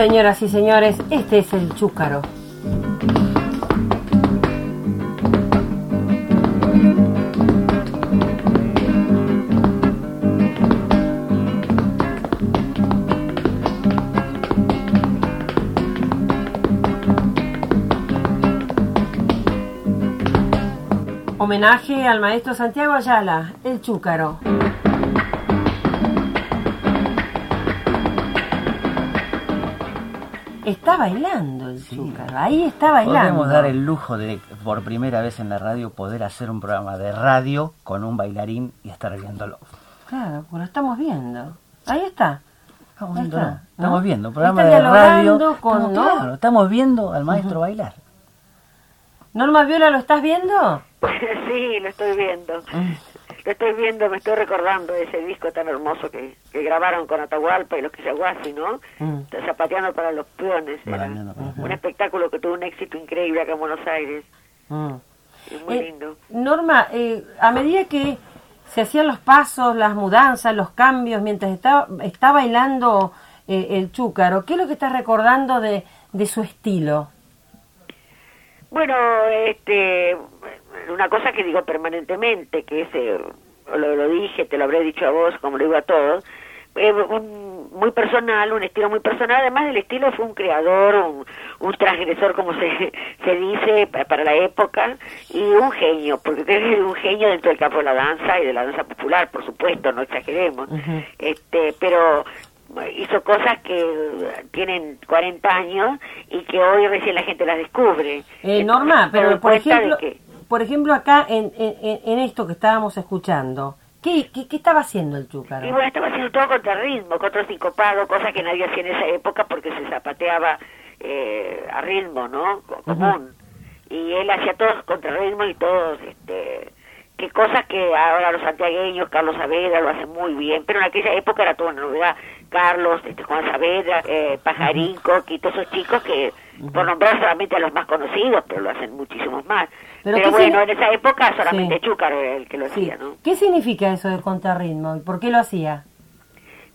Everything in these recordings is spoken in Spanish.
Señoras y señores, este es el chúcaro. Homenaje al maestro Santiago Ayala, el chúcaro. Está bailando el chúcaro, ahí está bailando. Podemos dar el lujo de, por primera vez en la radio, poder hacer un programa de radio con un bailarín y estar viéndolo. Claro, pues lo estamos viendo. Ahí está. Estamos Ahí viendo, está, ¿no? estamos viendo un programa está de radio. con- estamos, ¿no? claro, estamos viendo al maestro bailar. Norma Viola, ¿lo estás viendo? Sí, lo estoy viendo. Lo estoy viendo, me estoy recordando de ese disco tan hermoso que, que grabaron con Atahualpa y los Quillahuasi, ¿no? Mm. Zapateando para los peones. Era un espectáculo que tuvo un éxito increíble acá en Buenos Aires. Mm. Y muy Eh, lindo. Norma, eh, a medida que se hacían los pasos, las mudanzas, los cambios, mientras está, está bailando eh, el chúcaro, ¿qué es lo que estás recordando de, de su estilo? Bueno, este, una cosa que digo permanentemente, que es, eh, lo, lo dije, te lo habré dicho a vos, como lo digo a todos, eh, un- muy personal, un estilo muy personal, además del estilo fue un creador, un, un transgresor, como se, se dice, pa- para la época, y un genio, porque es un genio dentro del campo de la danza y de la danza popular, por supuesto, no exageremos, este, pero hizo cosas que tienen 40 años y que hoy recién la gente las descubre. Eh, Norma, pero por ejemplo, que- por ejemplo acá en, en, en- esto que estábamos escuchando, ¿qué, qué, qué estaba haciendo el chúcaro? Y bueno, estaba haciendo todo contra ritmo, contra sincopado, cosa que nadie hacía en esa época porque se zapateaba eh, a ritmo, ¿no? Co- Común. Y él hacía todo contra ritmo y todos, este, que cosas que ahora los santiagueños, Carlos Saavedra lo hacen muy bien, pero en aquella época era toda una novedad. Carlos, este, Juan Saavedra, eh, Pajarín, Coqui, todos esos chicos que, por nombrar solamente a los más conocidos, pero lo hacen muchísimos más. Pero Pero, ¿qué bueno, en esa época solamente Sí. Chúcaro era el que lo Sí. hacía, ¿no? ¿Qué significa eso de contrarritmo y por qué lo hacía?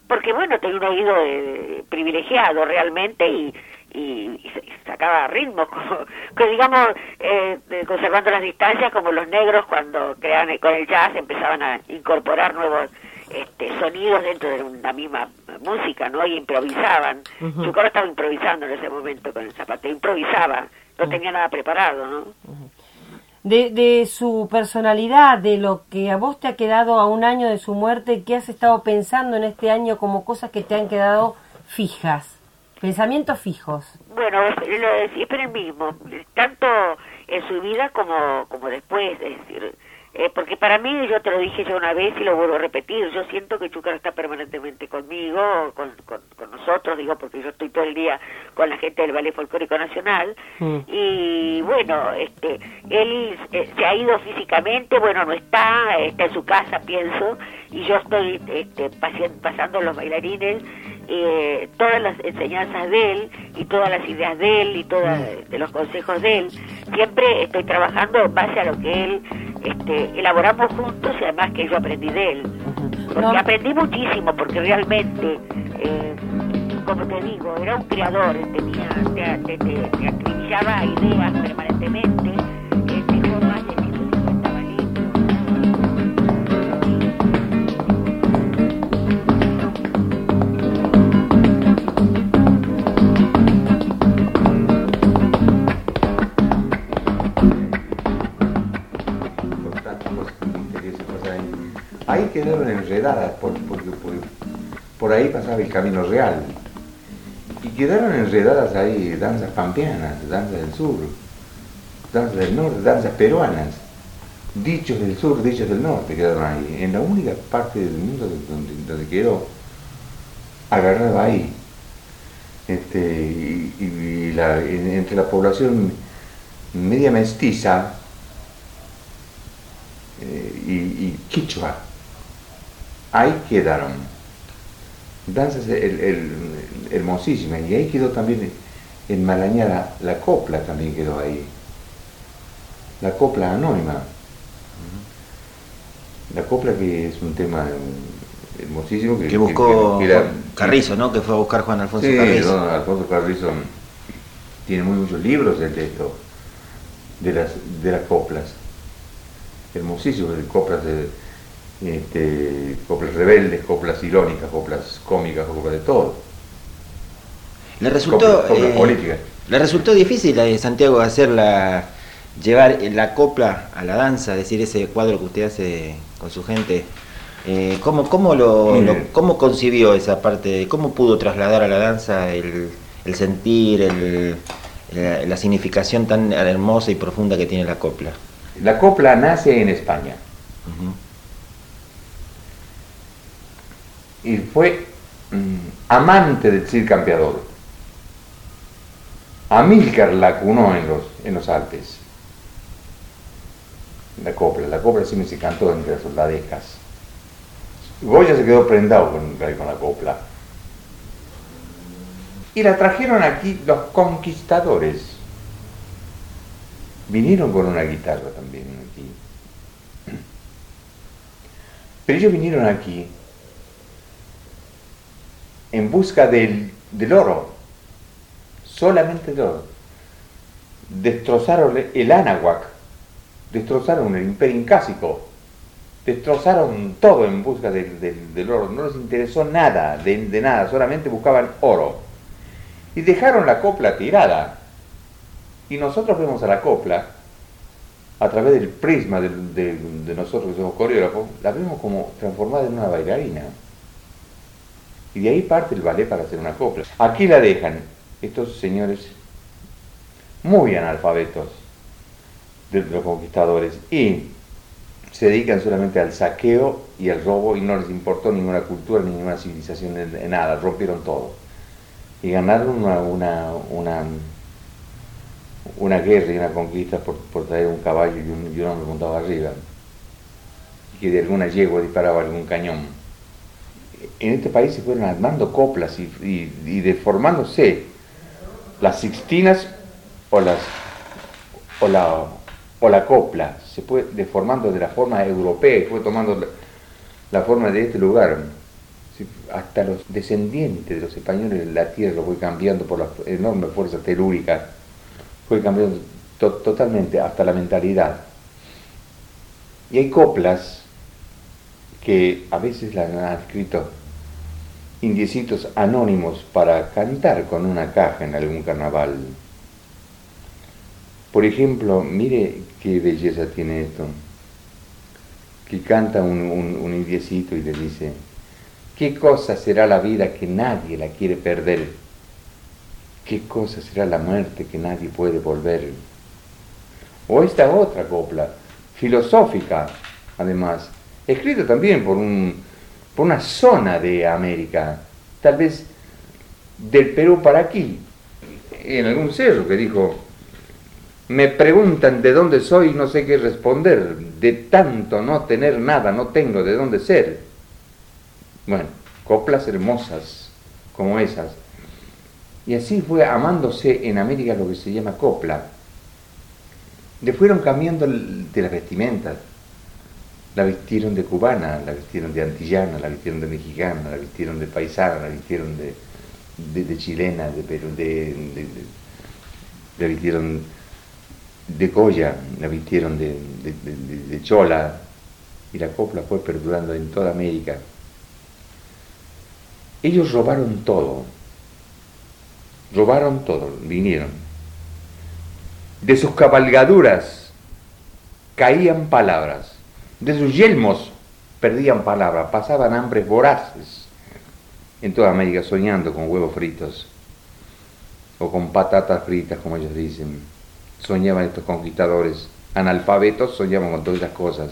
porque bueno tenía un oído eh, privilegiado realmente y, y, y sa- y sacaba ritmo como, que digamos eh, conservando las distancias como los negros cuando creaban con el jazz empezaban a incorporar nuevos este, sonidos dentro de una misma música no y improvisaban. Ujú. Chucaro estaba improvisando en ese momento con el zapateo improvisaba no tenía nada preparado no De, de su personalidad, de lo que a vos te ha quedado a un año de su muerte, ¿qué has estado pensando en este año como cosas que te han quedado fijas? Pensamientos fijos. Bueno, es- siempre el mismo, tanto en su vida como, como después, es decir, eh, porque para mí, yo te lo dije ya una vez y lo vuelvo a repetir, yo siento que Chúcar está permanentemente conmigo, con, con, con nosotros, digo, porque yo estoy todo el día con la gente del Ballet Folclórico Nacional, Mm. y bueno, este, él eh, se ha ido físicamente, bueno, no está, está en su casa, pienso, y yo estoy este, pasando los bailarines eh, todas las enseñanzas de él y todas las ideas de él y todas de los consejos de él. Siempre estoy trabajando en base a lo que él este, elaboramos juntos y además que yo aprendí de él. Porque aprendí muchísimo, porque realmente, eh, como te digo, era un creador, tenía, te, te, te- te acribillaba ideas permanentemente, ahí. Quedaron enredadas, por- porque por, por ahí pasaba el camino real. Y quedaron enredadas ahí danzas pampeanas, danzas del sur, danzas del norte, danzas peruanas, dichos del sur, dichos del norte quedaron ahí. En la única parte del mundo donde, quedó agarrado ahí. Este, y, la- en- entre la población media mestiza, eh, y quichua. Ahí quedaron. Danzas el- el- hermosísimas. Y ahí quedó también enmarañada la copla, también quedó ahí. La copla anónima. La copla que es un tema hermosísimo. Que buscó que- que era- Juan Carrizo, ¿no? Que fue a buscar Juan Alfonso Sí, Carrizo. Alfonso Carrizo tiene muy muchos libros de esto, de las, de las coplas. Hermosísimos, de coplas de este, coplas rebeldes, coplas irónicas, coplas cómicas, coplas de todo. Le resultó, Coplas, coplas eh, políticas. le resultó difícil a Santiago hacer la, llevar la copla a la danza, es decir, ese cuadro que usted hace con su gente. Eh, ¿cómo, cómo, lo, ¿Cómo concibió esa parte? ¿Cómo pudo trasladar a la danza el, el sentir, el- la, la significación tan hermosa y profunda que tiene la copla? La copla nace en España Ujú. Y fue mm, amante del Cid Campeador. Amílcar la cunó en los, en los Alpes. La copla, la copla siempre se cantó entre las soldadejas. Goya se quedó prendado con, con la copla. Y la trajeron aquí los conquistadores. Vinieron con una guitarra también aquí. Pero ellos vinieron aquí en busca del, del oro, solamente del oro. Destrozaron el Anáhuac, destrozaron el imperio incásico, destrozaron todo en busca del, oro, no les interesó nada, de, nada, solamente buscaban oro. Y dejaron la copla tirada. Y nosotros vemos a la copla, a través del prisma de, de nosotros que somos coreógrafos, la vemos como transformada en una bailarina. Y de ahí parte el ballet para hacer una copla. Aquí la dejan estos señores muy analfabetos de los conquistadores y se dedican solamente al saqueo y al robo y no les importó ninguna cultura ni ninguna civilización de, nada, rompieron todo. Y ganaron una, una, una, guerra y una conquista por, por traer un caballo y un, y hombre montado arriba. Y que de alguna yegua disparaba algún cañón en este país se fueron armando coplas y, y- y deformándose las sixtinas o las o la o la copla. Se fue deformando de la forma europea y fue tomando la, forma de este lugar. Hasta los descendientes de los españoles la tierra fue cambiando por la enorme fuerza telúrica fue cambiando to- totalmente hasta la mentalidad. Y hay coplas que a veces la han escrito indiecitos anónimos para cantar con una caja en algún carnaval. Por ejemplo, mire qué belleza tiene esto, que canta un, un, indiecito y le dice, ¿qué cosa será la vida que nadie la quiere perder? ¿Qué cosa será la muerte que nadie puede volver? O esta otra copla, filosófica, además, escrita también por, un, por una zona de América, tal vez del Perú para aquí, en algún cerro que dijo, me preguntan de dónde soy y no sé qué responder, de tanto no tener nada, no tengo de dónde ser. Bueno, coplas hermosas como esas. Y así fue amándose en América lo que se llama copla. Le fueron cambiando de las vestimentas. La vistieron de cubana, la vistieron de antillana, la vistieron de mexicana, la vistieron de paisana, la vistieron de, de, chilena, de Perú, de, la vistieron de Goya, la vistieron de- de chola, y la copla fue perdurando en toda América. Ellos robaron todo, robaron todo, vinieron. De sus cabalgaduras caían palabras, de sus yelmos perdían palabras, pasaban hambres voraces en toda América soñando con huevos fritos o con patatas fritas, como ellos dicen. Soñaban estos conquistadores analfabetos, soñaban con todas esas cosas.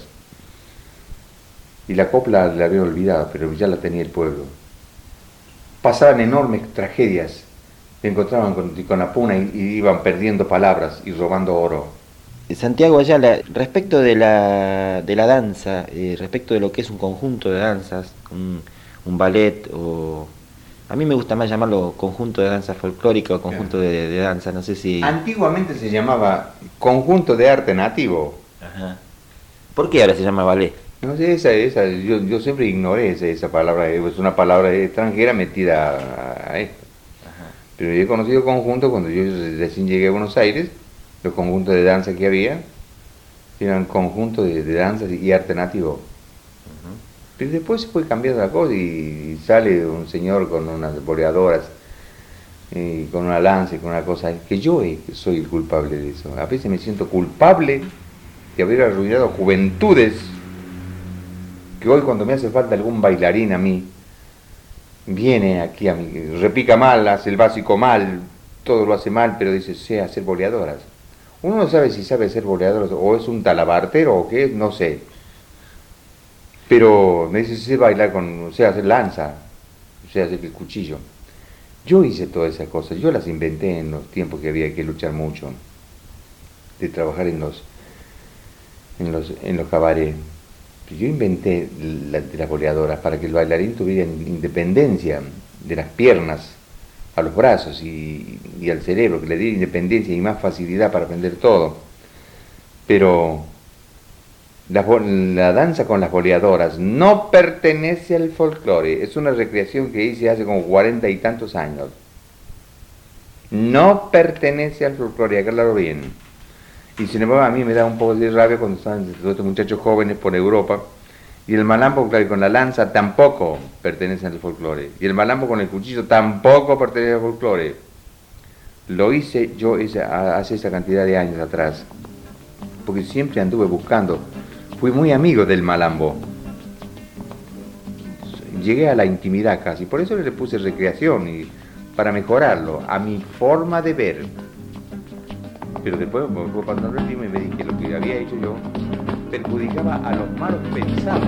Y la copla la había olvidado, pero ya la tenía el pueblo. Pasaban enormes tragedias, se encontraban con, con la puna y iban perdiendo palabras y robando oro. Santiago Ayala, respecto de la, de la danza, eh, respecto de lo que es un conjunto de danzas, un, un ballet o... A mí me gusta más llamarlo conjunto de danza folclórica o conjunto de, de danza, no sé si... Antiguamente se llamaba conjunto de arte nativo. Ajá. ¿Por qué ahora se llama ballet? No sé, esa, esa, yo, yo siempre ignoré esa, esa palabra, es una palabra extranjera metida a, a esto. Pero yo he conocido conjuntos cuando yo recién llegué a Buenos Aires, los conjuntos de danza que había, eran conjuntos de, de danza y arte nativo. Pero después se fue cambiando la cosa y, sale un señor con unas boleadoras, y con una lanza y con una cosa, que yo soy el culpable de eso. A veces me siento culpable de haber arruinado juventudes, que hoy cuando me hace falta algún bailarín a mí, viene aquí a mí, repica mal, hace el básico mal, todo lo hace mal, pero dice, sé hacer boleadoras. Uno no sabe si sabe hacer boleadoras o es un talabartero o qué, no sé. Pero me bailar con, sé hacer lanza, sé hacer el cuchillo. Yo hice todas esas cosas, yo las inventé en los tiempos que había que luchar mucho, de trabajar en los, en los, en los cabarets. Yo inventé la, de las boleadoras para que el bailarín tuviera independencia de las piernas a los brazos y, al cerebro, que le diera independencia y más facilidad para aprender todo. Pero la, la, danza con las boleadoras no pertenece al folclore, es una recreación que hice hace como cuarenta y tantos años. No pertenece al folclore, aclaro bien. Y sin embargo a mí me da un poco de rabia cuando están estos muchachos jóvenes por Europa. Y el malambo con la lanza tampoco pertenece al folclore. Y el malambo con el cuchillo tampoco pertenece al folclore. Lo hice yo hace esa cantidad de años atrás. Porque siempre anduve buscando fui muy amigo del malambo. Llegué a la intimidad casi, por eso le puse recreación y para mejorarlo, a mi forma de ver. Pero después el tiempo y me dije que lo que había hecho yo perjudicaba a los malos pensados.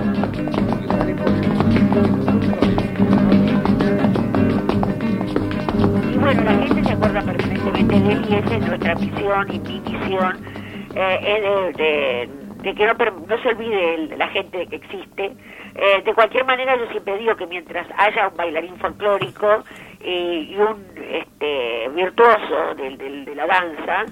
Y bueno, la gente se acuerda perfectamente de él y esa es nuestra misión y mi misión eh, es de, de de que no, no se olvide la gente que existe. Eh, de cualquier manera, yo siempre digo que mientras haya un bailarín folclórico y un este, virtuoso de, de, la danza,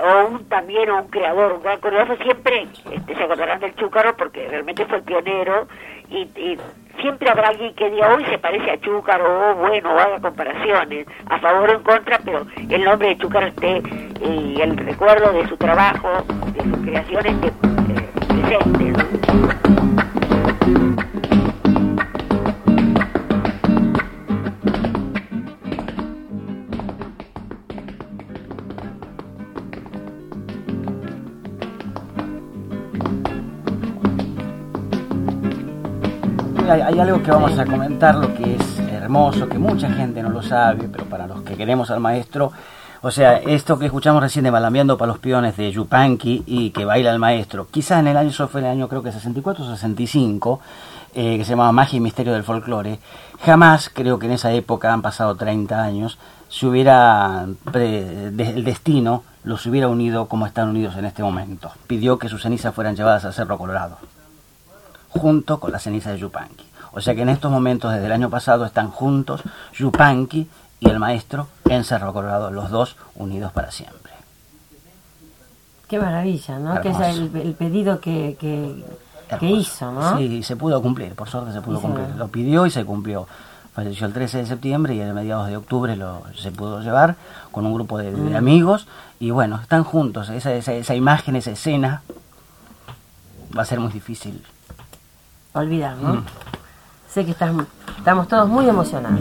o un también un creador, un gran coreógrafo, siempre este, se acordarán del Chúcaro porque realmente fue pionero y, y, siempre habrá alguien que diga hoy se parece a Chúcaro o bueno, o haga comparaciones a favor o en contra, pero el nombre de Chúcaro esté y el recuerdo de su trabajo, de sus creaciones esté eh, presente. Hay, algo que vamos a comentar, lo que es hermoso, que mucha gente no lo sabe, pero para los que queremos al maestro, o sea, esto que escuchamos recién de Malambiando para los Piones de Yupanqui y que baila el maestro, quizás en el año, eso fue en el año creo que 64 o 65, eh, que se llamaba Magia y Misterio del Folclore, jamás, creo que en esa época, han pasado 30 años, se hubiera, el destino los hubiera unido como están unidos en este momento. Pidió que sus cenizas fueran llevadas a Cerro Colorado junto con la ceniza de Yupanqui. O sea que en estos momentos, desde el año pasado, están juntos Yupanqui y el maestro en Cerro Colorado, los dos unidos para siempre. Qué maravilla, ¿no? Que es el, pedido que, que, hizo, ¿no? Sí, se pudo cumplir, por suerte se pudo cumplir. Lo pidió y se cumplió. Falleció el 13 de septiembre y en mediados de octubre lo, se pudo llevar con un grupo de, mm. amigos y bueno, están juntos. Esa, esa, esa imagen, esa escena va a ser muy difícil olvidar, ¿no? Mm. Sé que estamos todos muy emocionados.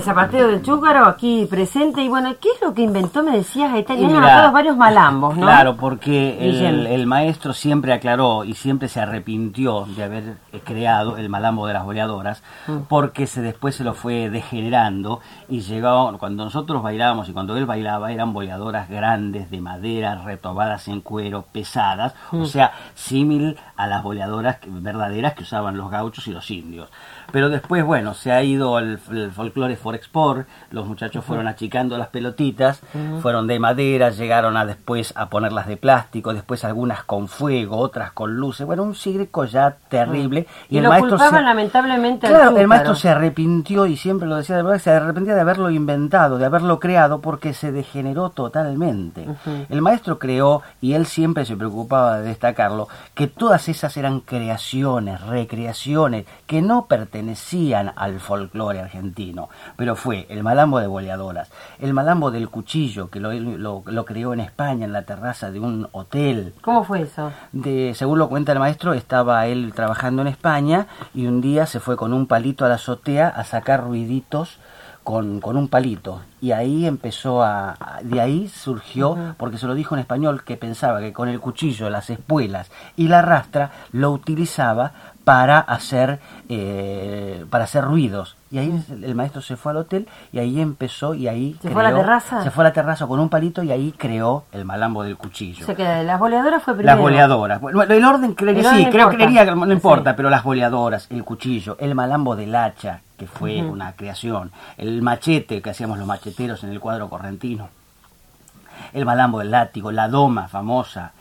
El zapateo del Chúcaro aquí presente. Y bueno, ¿qué es lo que inventó? Me decías, ahí tenían varios malambos, ¿no? Claro, porque el, maestro siempre aclaró y siempre se arrepintió de haber eh, creado el malambo de las boleadoras, mm. porque se después se lo fue degenerando y llegó, cuando nosotros bailábamos y cuando él bailaba, eran boleadoras grandes, de madera, retobadas en cuero, pesadas, o mm. sea, símil a las boleadoras verdaderas que usaban los gauchos y los indios. Pero después, bueno, se ha ido el, el folclore por expor, los muchachos fueron achicando las pelotitas, fueron de madera, llegaron a después a ponerlas de plástico, después algunas con fuego, otras con luces, bueno, un circo ya terrible. Y, el lo maestro culpaban se- lamentablemente Claro, el maestro se arrepintió y siempre lo decía de verdad, se arrepentía de haberlo inventado, de haberlo creado, porque se degeneró totalmente. El maestro creó, y él siempre se preocupaba de destacarlo, que todas esas eran creaciones, recreaciones, que no pertenecían al folclore argentino, pero fue el malambo de boleadoras, el malambo del cuchillo, que lo, lo- lo creó en España, en la terraza de un hotel, ¿Cómo fue eso? de, según lo cuenta el maestro, estaba él trabajando en España y un día se fue con un palito a la azotea a sacar ruiditos con, con un palito. Y ahí empezó a... a- De ahí surgió, porque se lo dijo en español, que pensaba que con el cuchillo, las espuelas y la rastra lo utilizaba para hacer, eh, para hacer ruidos. Y ahí el maestro se fue al hotel y ahí empezó y ahí... ¿Se fue a la terraza? Se fue a la terraza con un palito y ahí creó el malambo del cuchillo. O sea que las boleadoras fue primero. Las boleadoras. Bueno, el orden creería, El sí, creo importa. creería que no importa, Sí. pero las boleadoras, el cuchillo, el malambo del hacha, que fue una creación, el machete que hacíamos los macheteros en el cuadro correntino, el malambo del látigo, la doma famosa,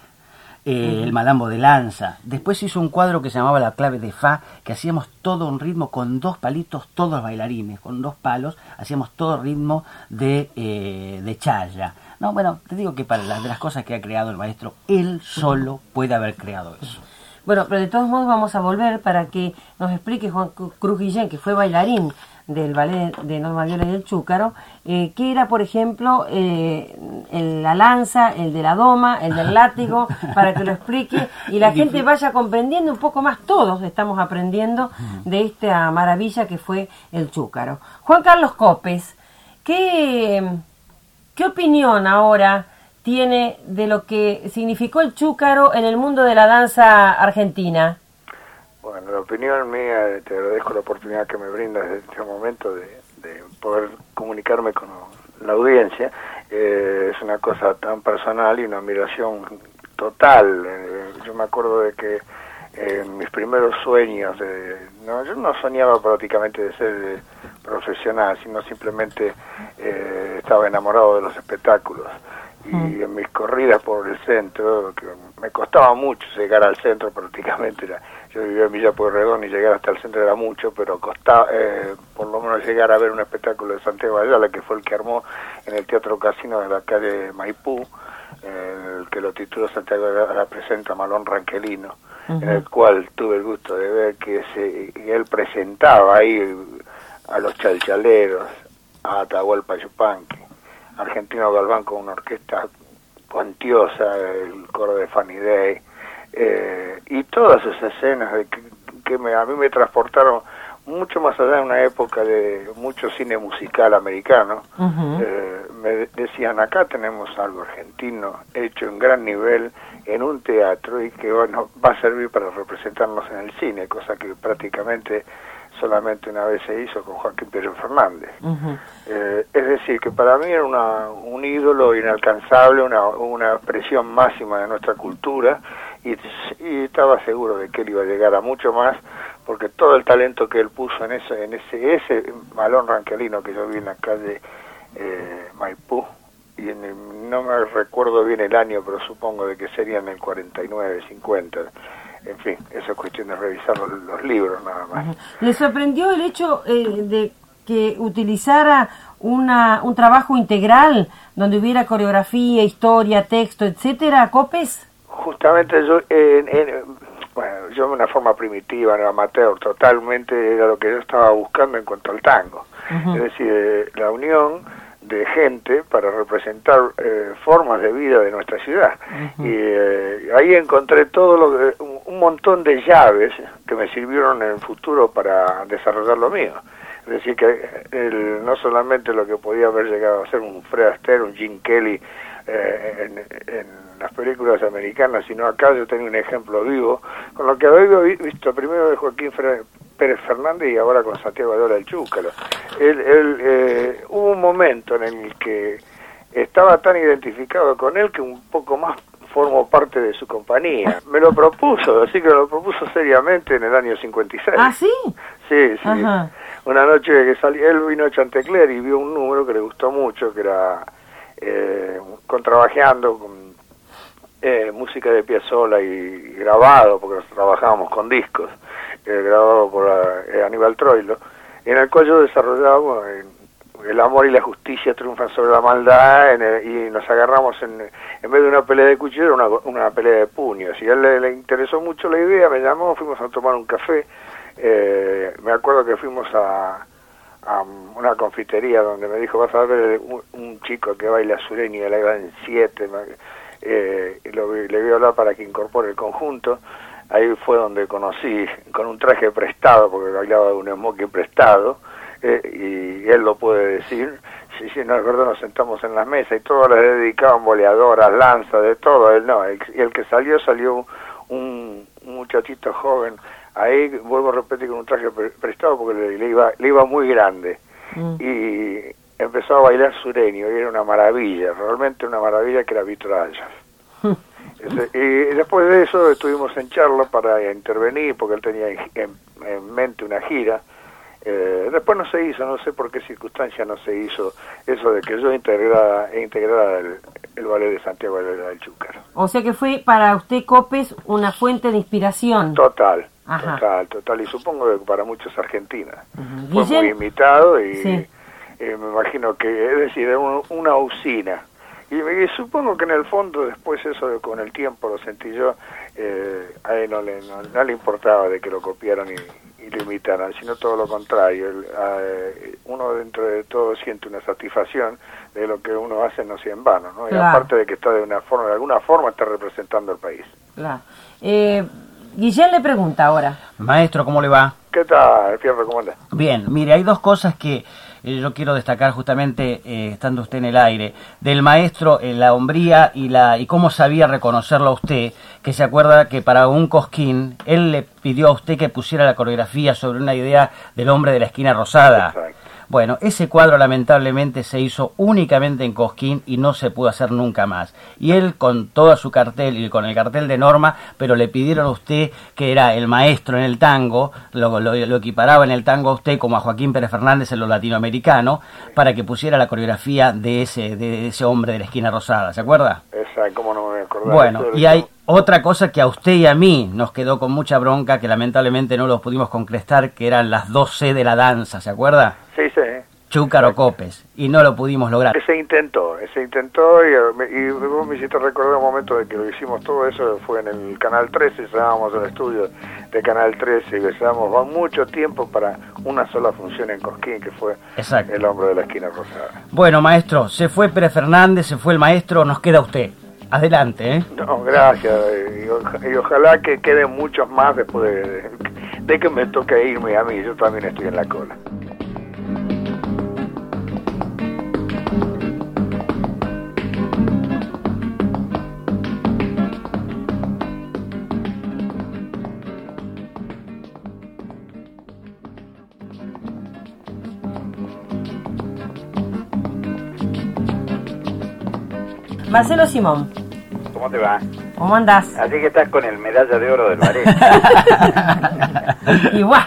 eh, el malambo de lanza. Después hizo un cuadro que se llamaba La clave de Fa, que hacíamos todo un ritmo con dos palitos, todos bailarines, con dos palos, hacíamos todo ritmo de, eh, de chaya. No, bueno, te digo que para las de las cosas que ha creado el maestro, él solo puede haber creado eso. Bueno, pero de todos modos vamos a volver para que nos explique Juan Cru- Cruz Guillén, que fue bailarín del ballet de Norma Viola y el Chúcaro, eh, qué era, por ejemplo, eh, el- la lanza, el de la doma, el del látigo, para que lo explique y la gente vaya comprendiendo un poco más, todos estamos aprendiendo de esta maravilla que fue el Chúcaro. Juan Carlos Copes, ¿qué, ¿Qué opinión ahora tiene de lo que significó el chúcaro en el mundo de la danza argentina? Bueno, la opinión mía, te agradezco la oportunidad que me brindas en este momento de, de poder comunicarme con la audiencia. Eh, es una cosa tan personal y una admiración total. Eh, yo me acuerdo de que eh, en mis primeros sueños, de, no, yo no soñaba prácticamente de ser eh, profesional, sino simplemente eh, estaba enamorado de los espectáculos. Y en mis corridas por el centro, que me costaba mucho llegar al centro prácticamente, era, yo vivía en Villa Pueyrredón y llegar hasta el centro era mucho, pero costaba eh, por lo menos llegar a ver un espectáculo de Santiago Ayala, que fue el que armó en el Teatro Casino de la calle Maipú, eh, el que lo tituló Santiago Ayala presenta Malón Ranquelino, en el cual tuve el gusto de ver que, se, que él presentaba ahí a los chalchaleros, a Atahualpa Yupanqui, Argentino Galván con una orquesta cuantiosa, el coro de Fanny Day, eh, y todas esas escenas de que, que me, a mí me transportaron mucho más allá de una época de mucho cine musical americano. Eh, me de- decían, acá tenemos algo argentino hecho en gran nivel en un teatro y que bueno, va a servir para representarnos en el cine, cosa que prácticamente solamente una vez se hizo con Joaquín Pérez Fernández. Eh, es decir, que para mí era una, un ídolo inalcanzable, una, una expresión máxima de nuestra cultura y, y estaba seguro de que él iba a llegar a mucho más porque todo el talento que él puso en ese, en ese, ese malón ranquelino que yo vi en la calle eh, Maipú, y en el- no me recuerdo bien el año, pero supongo de que sería en el 49, 50. En fin, eso es cuestión de revisar los, los libros nada más. ¿Le sorprendió el hecho eh, de que utilizara una, un trabajo integral donde hubiera coreografía, historia, texto, etcétera, Copes? Justamente yo, en- en- bueno, yo de una forma primitiva, no amateur, totalmente era lo que yo estaba buscando en cuanto al tango. Es decir, eh, la unión de gente para representar eh, formas de vida de nuestra ciudad. Y eh, ahí encontré todo lo que- un, un montón de llaves que me sirvieron en el futuro para desarrollar lo mío. Es decir, que el- no solamente lo que podía haber llegado a ser un Fred Astaire, un Gene Kelly eh, en, en las películas americanas, sino acá yo tengo un ejemplo vivo, con lo que había vi- visto primero de Joaquín Fer- Pérez Fernández y ahora con Santiago Adora el Chúcaro. Él, él, eh, hubo un momento en el que estaba tan identificado con él que un poco más formó parte de su compañía. Me lo propuso, así que lo propuso seriamente en el año 56. ¿Ah, sí? Sí, sí. Ajá. una noche que salió, él vino a Chantecler y vio un número que le gustó mucho, que era eh, contrabajeando con eh, música de Piazzolla y, y grabado, porque trabajábamos con discos, eh, grabado por eh, Aníbal Troilo, en el cual yo desarrollaba el amor y la justicia triunfan sobre la maldad en el- y nos agarramos en, en vez de una pelea de cuchillo una, una pelea de puños. Y a él le, le interesó mucho la idea me llamó fuimos a tomar un café eh, me acuerdo que fuimos a, a una confitería donde me dijo vas a ver un, chico que baila sureño la iba en siete eh, y le voy a hablar para que incorpore el conjunto ahí fue donde conocí con un traje prestado porque bailaba de un smoking prestado eh, y él lo puede decir. Sí, sí, no recuerdo, nos sentamos en la mesa y todos le dedicaban boleadoras, lanzas, de todo. Él no, y el que salió, salió un, un muchachito joven. Ahí, vuelvo a repetir, con un traje pre- prestado porque le, le iba, le iba muy grande. Mm. Y empezó a bailar sureño y era una maravilla, realmente una maravilla que era vitralla. Ese- Y después de eso estuvimos en charla para intervenir porque él tenía en, en- en mente una gira. Eh, después no se hizo, no sé por qué circunstancia no se hizo eso de que yo integrara, integrara el, el ballet de Santiago del Chúcar. O sea que fue para usted, Copes, una fuente de inspiración. Total, Ajá. total, total. Y supongo que para muchos argentinas. Ujú. Fue muy imitado y Sí. eh, me imagino que, es decir, era un- una usina. Y, y supongo que en el fondo después eso con el tiempo lo sentí yo, eh, a él no le, no, no le importaba de que lo copiaran y, y lo imitaran, sino todo lo contrario. Él, eh, uno dentro de todo siente una satisfacción de lo que uno hace no sea en vano, ¿no? Y Claro. aparte de que está de una forma, de alguna forma está representando al país. Claro. Eh, Guillén le pregunta ahora. Maestro, ¿cómo le va? ¿Qué tal, Fierro? ¿Cómo anda? Bien, mire, hay dos cosas que eh, yo quiero destacar justamente eh, estando usted en el aire. Del maestro, eh, la hombría y, la, y cómo sabía reconocerlo a usted, que se acuerda que para un cosquín, él le pidió a usted que pusiera la coreografía sobre una idea del hombre de la esquina rosada. Exacto. Bueno, ese cuadro lamentablemente se hizo únicamente en Cosquín y no se pudo hacer nunca más. Y él con todo su cartel y con el cartel de Norma, pero le pidieron a usted que era el maestro en el tango, lo, lo, lo equiparaba en el tango a usted como a Joaquín Pérez Fernández en lo latinoamericano, para que pusiera la coreografía de ese, de ese hombre de la esquina rosada, ¿se acuerda? Esa, ¿cómo no me voy a acordar? Bueno, y hay otra cosa que a usted y a mí nos quedó con mucha bronca, que lamentablemente no lo pudimos concretar, que eran las dos C de la danza, ¿se acuerda? Sí, sí. Chúcaro Copes, y no lo pudimos lograr. Se intentó, se intentó y, y vos me hiciste recordar un momento de que lo hicimos todo eso, fue en el Canal 13, estábamos en el estudio de Canal 13 y va mucho tiempo para una sola función en Cosquín, que fue Exacto. El Hombre de la Esquina Rosada. Bueno, maestro, se fue Pérez Fernández, se fue el maestro, nos queda usted. Adelante, ¿eh? No, gracias, y, oja- y ojalá que queden muchos más después de, de que me toque irme a mí, yo también estoy en la cola. Marcelo Simón, ¿Cómo te va? ¿cómo andás? Así que estás con el medalla de oro del ballet. Igual,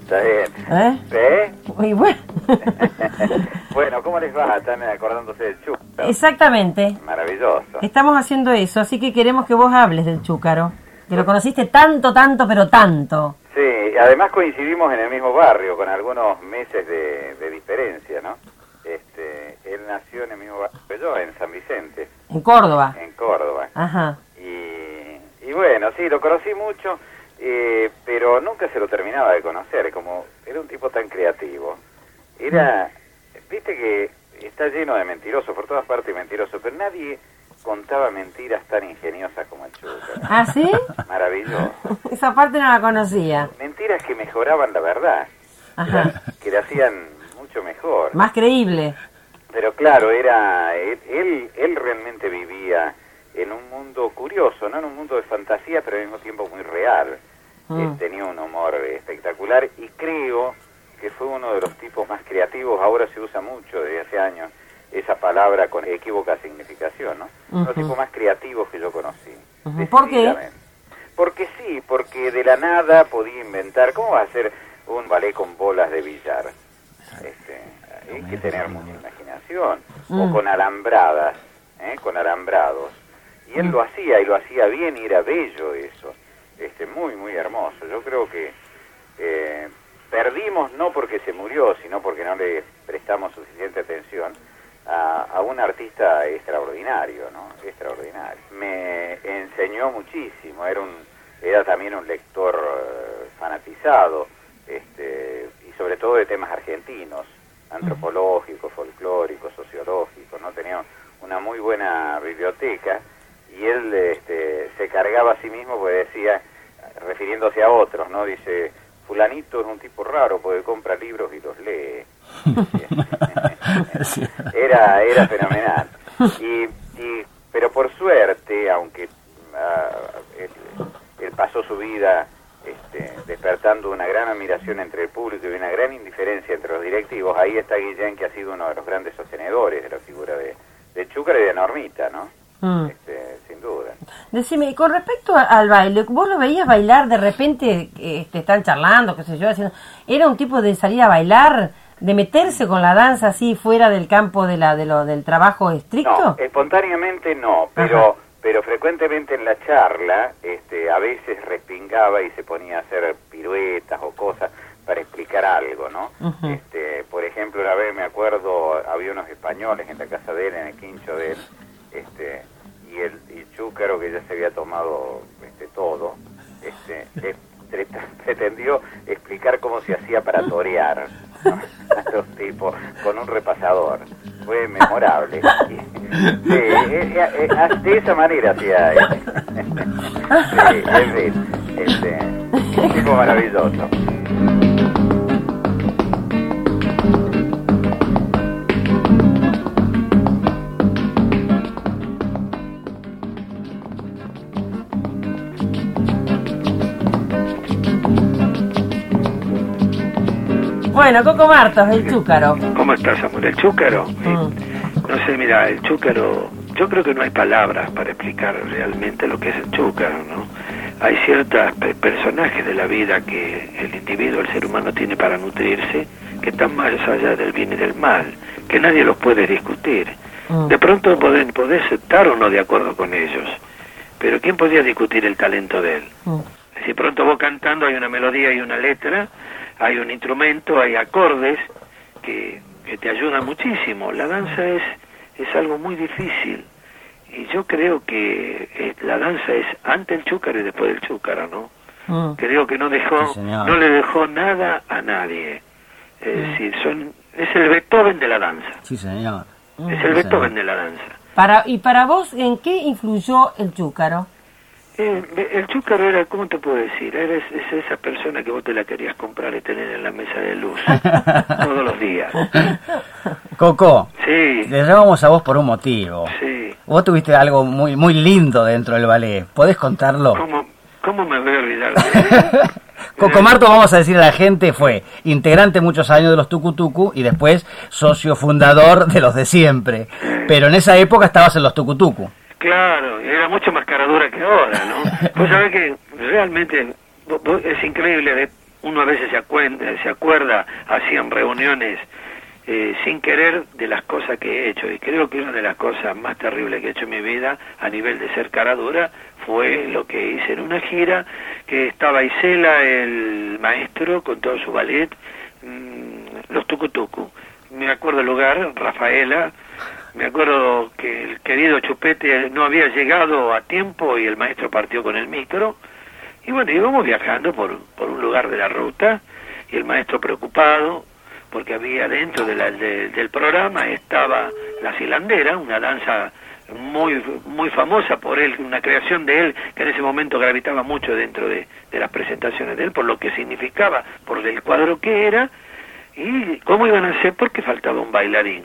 Está bien. ¿eh? ¿Eh? Igual. bueno, ¿cómo les va? Están acordándose del chup. Exactamente. Maravilloso. Estamos haciendo eso, así que queremos que vos hables del Chúcaro. Que lo conociste tanto, tanto, pero tanto. Sí, además coincidimos en el mismo barrio, con algunos meses de, de diferencia, ¿no? Este, él nació en el mismo barrio que yo, en San Vicente, En Córdoba. en Córdoba. Ajá. Y, y bueno, sí, lo conocí mucho, eh, pero nunca se lo terminaba de conocer, como era un tipo tan creativo. Era, viste que está lleno de mentirosos, por todas partes mentirosos, pero nadie contaba mentiras tan ingeniosas como el Chuca. ¿Ah, sí? Maravilloso. Esa parte no la conocía. Mentiras que mejoraban la verdad, Ajá. que la hacían mucho mejor. Más creíble. Pero claro, era él, él, realmente vivía en un mundo curioso, no en un mundo de fantasía, pero al mismo tiempo muy real. Mm. Él tenía un humor espectacular y creo que fue uno de los tipos más creativos. Ahora se usa mucho desde hace años esa palabra con equívoca significación, ¿no? Los Ujú. tipos más creativos que yo conocí. Ujú. ¿Por qué? Porque sí, porque de la nada podía inventar. ¿Cómo va a ser un ballet con bolas de billar. Este, hay que tener mucha imaginación. O Mm. con alambradas, ¿eh? con alambrados. Y él lo hacía, y lo hacía bien, y era bello eso. Este, muy, muy hermoso. Yo creo que eh, perdimos no porque se murió, sino porque no le prestamos suficiente atención a, a un artista extraordinario, ¿no? Extraordinario. Me enseñó muchísimo, era un era también un lector eh, fanatizado, este, y sobre todo de temas argentinos, antropológicos, folclóricos, sociológicos, ¿no? Tenía una muy buena biblioteca y él este, se cargaba a sí mismo porque decía, refiriéndose a otros, ¿no? Dice, fulanito es un tipo raro porque compra libros y los lee. era, era fenomenal. Y, y- pero por suerte, aunque ah, él, él pasó su vida este, despertando una gran admiración entre el público y una gran indiferencia entre los directivos, ahí está Guillén, que ha sido uno de los grandes sostenedores de la figura de, de Chúcar y de Normita, ¿no? Mm. Este, sin duda. Decime, con respecto al baile, ¿vos lo veías bailar de repente, este, están charlando, qué sé yo, haciendo... ¿Era un tipo de salir a bailar, de meterse con la danza así fuera del campo de la, de lo, del trabajo estricto? No, espontáneamente no, pero pero frecuentemente en la charla este, a veces respingaba y se ponía a hacer piruetas o cosas para explicar algo, ¿no? Este, por ejemplo, una vez me acuerdo, había unos españoles en la casa de él, en el quincho de él, este, y el y Chúcaro, que ya se había tomado este, todo, este, eh, pre- pretendió explicar cómo se hacía para torear ¿no? a los tipos con un repasador. Fue memorable. Sí, eh, eh, eh, de esa manera hacía. eh. Sí, en fin, este, un tipo maravilloso. Bueno, Coco Martos, el chúcaro. ¿Cómo estás, Samuel? ¿El chúcaro? Mm. No sé, mira, el chúcaro, yo creo que no hay palabras para explicar realmente lo que es el chúcaro, ¿no? Hay ciertos personajes de la vida que el individuo, el ser humano tiene para nutrirse, que están más allá del bien y del mal, que nadie los puede discutir. Mm. De pronto podés, podés estar o no de acuerdo con ellos, pero ¿quién podría discutir el talento de él? Mm. Si pronto vos cantando hay una melodía y una letra, hay un instrumento, hay acordes que, que te ayudan muchísimo. La danza es, es algo muy difícil y yo creo que eh, la danza es antes el chúcaro y después del chúcaro, ¿no? Mm. Creo que no dejó, Sí, no le dejó nada a nadie. Es decir, son, es el Beethoven de la danza. Sí, señor. Es el Sí, Beethoven señor. de la danza. Para, ¿Y para vos en qué influyó el chúcaro? Eh, el chúcaro era, ¿cómo te puedo decir? Era es, es esa persona que vos te la querías comprar y tener en la mesa de luz todos los días. Coco, Sí, le llamamos a vos por un motivo. sí. Vos tuviste algo muy muy lindo dentro del ballet. ¿Podés contarlo? ¿Cómo, cómo me voy a olvidar? Coco Marto, vamos a decir a la gente, fue integrante muchos años de los Tucutucu y después socio fundador de los de siempre. Pero en esa época estabas en los Tucutucu. Claro, era mucho más caradura que ahora, ¿no? Vos sabés que realmente es increíble, de- uno a veces se, acuerda, se acuerda así en reuniones eh, sin querer de las cosas que he hecho y creo que una de las cosas más terribles que he hecho en mi vida a nivel de ser caradura fue lo que hice en una gira que estaba Isela, el maestro, con todo su ballet, mm, los Tucutucu. Me acuerdo el lugar, Rafaela, me acuerdo que el querido Chupete no había llegado a tiempo y el maestro partió con el micro. Y bueno, íbamos viajando por, por un lugar de la ruta y el maestro preocupado porque había dentro de la- de- del programa estaba la silandera, una danza muy muy famosa por él, una creación de él que en ese momento gravitaba mucho dentro de, de las presentaciones de él, por lo que significaba, por el cuadro que era, y cómo iban a hacer porque faltaba un bailarín.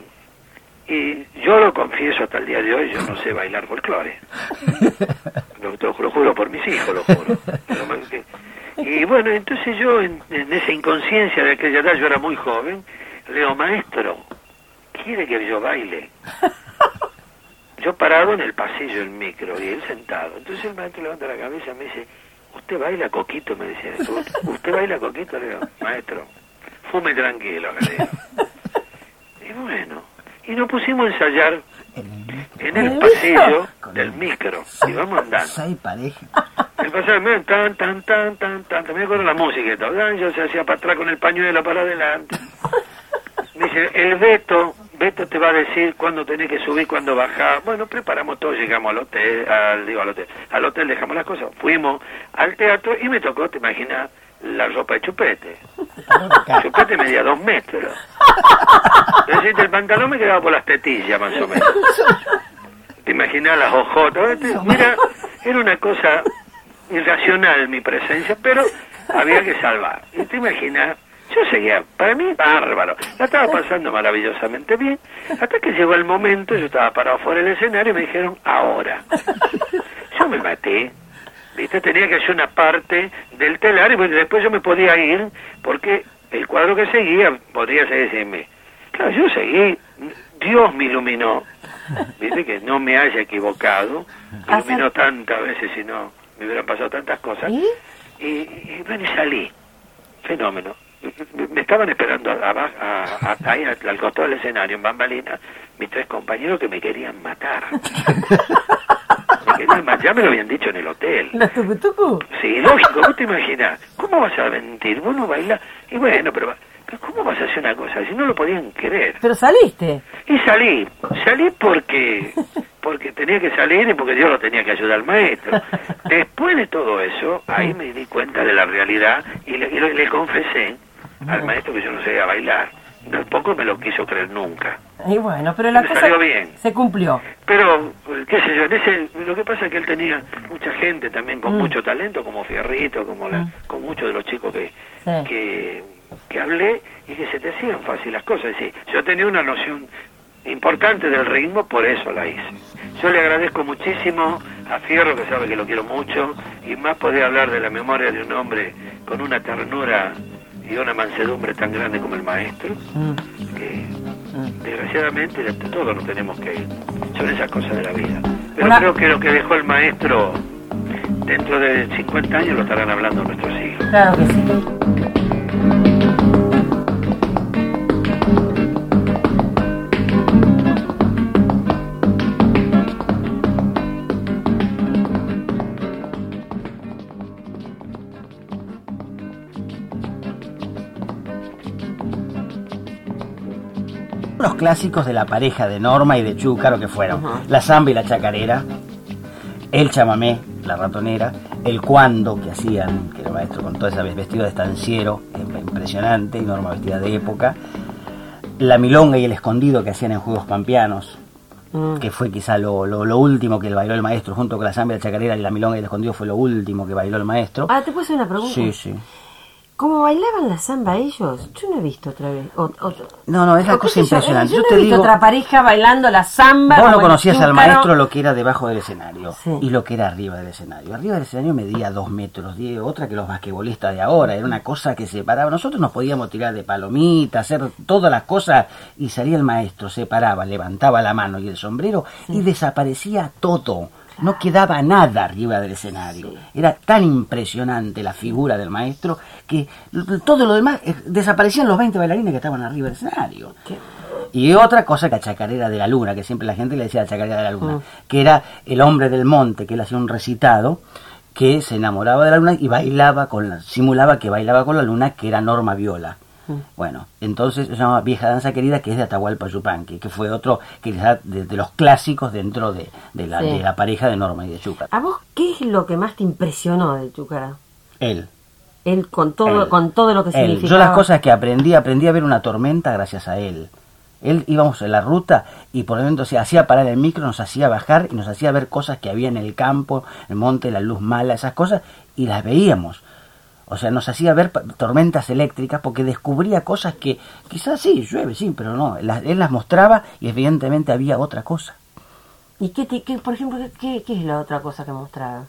Y yo lo confieso hasta el día de hoy, yo no sé bailar folclore. Lo, lo- lo juro por mis hijos, lo juro. Y bueno, entonces yo en, en esa inconsciencia de aquella edad, yo era muy joven, le digo, maestro, ¿quiere que yo baile? Yo parado en el pasillo del micro y él sentado. Entonces el maestro levanta la cabeza y me dice, ¿usted baila coquito? Me decía. ¿Usted baila coquito? Le digo, maestro, fume tranquilo, le digo. Y nos pusimos a ensayar en el pasillo del micro. Y vamos andando. Seis parejas. El pasillo, tan, tan, tan, tan, tan. Me acuerdo la música y todo. Yo se hacía para atrás con el pañuelo para adelante. Me dice, el Beto, Beto te va a decir cuándo tenés que subir, cuándo bajar. Bueno, preparamos todo, llegamos al hotel, al, digo al hotel, al hotel dejamos las cosas, fuimos al teatro y me tocó, te imaginas, la ropa de chupete. Chupete medía dos metros. Es decir, el pantalón me quedaba por las tetillas, más o menos. Te imaginas las ojotas. Mira, era una cosa irracional mi presencia, pero había que salvar. Y te imaginas, yo seguía, para mí, bárbaro. La estaba pasando maravillosamente bien, hasta que llegó el momento, yo estaba parado fuera del escenario y me dijeron, ahora. Yo me maté. ¿Viste? Tenía que hacer una parte del telar y bueno, después yo me podía ir porque el cuadro que seguía podría seguirme. Claro, yo seguí. Dios me iluminó. Viste que no me haya equivocado. Me iluminó tantas veces y no me hubieran pasado tantas cosas. ¿Y? Y, y bueno, y salí. Fenómeno. Me- Me estaban esperando abajo, a, a- ahí al, al costado del escenario, en Bambalina, mis tres compañeros que me querían matar. Querían matar. Ya me lo habían dicho en el hotel. ¿Los tucutucu? Sí, lógico, vos te imaginas, ¿cómo vas a mentir? Vos no bailás. Y bueno, pero, pero ¿cómo vas a hacer una cosa? Si no lo podían creer. Pero saliste. Y salí, salí porque porque tenía que salir y porque yo lo tenía que ayudar al maestro. Después de todo eso, ahí me di cuenta de la realidad y le, y le confesé al maestro que yo no sabía bailar. Tampoco me lo quiso creer nunca. Y bueno, pero la cosa salió bien. se cumplió. Pero, qué sé yo, en ese, lo que pasa es que él tenía mucha gente también con Mm. mucho talento, como Fierrito, como la, con muchos de los chicos que, Sí. que, que hablé y que se te hacían fácil las cosas. Es decir, yo tenía una noción importante del ritmo, por eso la hice. Yo le agradezco muchísimo a Fierro, que sabe que lo quiero mucho, y más poder hablar de la memoria de un hombre con una ternura y una mansedumbre tan grande como el maestro, que desgraciadamente de todos nos tenemos que ir. Son esas cosas de la vida. Pero Una- creo que lo que dejó el maestro dentro de 50 años lo estarán hablando nuestros hijos. Claro que sí. Clásicos de la pareja de Norma y de Chúcaro que fueron la samba y la chacarera, el chamamé, la ratonera, el cuando que hacían, que era maestro con todo ese vestido de estanciero, impresionante, y Norma vestida de época, la milonga y el escondido que hacían en Juegos Pampeanos, que fue quizá lo, lo- lo último que bailó el maestro, junto con la samba y la chacarera y la milonga y el escondido fue lo último que bailó el maestro. Ah, ¿te puedo hacer una pregunta? Sí, sí. ¿Cómo bailaban la samba ellos? Yo no he visto otra vez. o- otro- No, no, es la o cosa yo, impresionante. Yo, Yo no te he visto digo- otra pareja bailando la samba. Vos no conocías al maestro lo que era debajo del escenario Sí. y lo que era arriba del escenario. Arriba del escenario medía dos metros, diez, otra que los basquetbolistas de ahora. Era una cosa que se paraba. Nosotros nos podíamos tirar de palomita, hacer todas las cosas y salía el maestro, se paraba, levantaba la mano y el sombrero y desaparecía todo. No quedaba nada arriba del escenario. Era tan impresionante la figura del maestro que todo lo demás eh, desaparecían los 20 bailarines que estaban arriba del escenario. Y otra cosa que la chacarera de la luna, que siempre la gente le decía la chacarera de la luna, que era el hombre del monte, que él hacía un recitado, que se enamoraba de la luna y bailaba con la, simulaba que bailaba con la luna, que era Norma Viola. Bueno, entonces se llama Vieja Danza Querida, que es de Atahualpa Yupanqui, que fue otro que quizá de, de los clásicos dentro de, de la, Sí. de la pareja de Norma y de Chúcar. ¿A vos qué es lo que más te impresionó del Chúcara? Él. Él con todo, Él. con todo lo que Él. significaba. Yo las cosas que aprendí, aprendí a ver una tormenta gracias a él. Él íbamos en la ruta y por momentos se hacía parar el micro, nos hacía bajar y nos hacía ver cosas que había en el campo, el monte, la luz mala, esas cosas, y las veíamos. O sea, nos hacía ver tormentas eléctricas porque descubría cosas que quizás sí, llueve, sí, pero no. las- él las mostraba y evidentemente había otra cosa. ¿Y qué, te- qué, por ejemplo, qué, qué es la otra cosa que mostraba?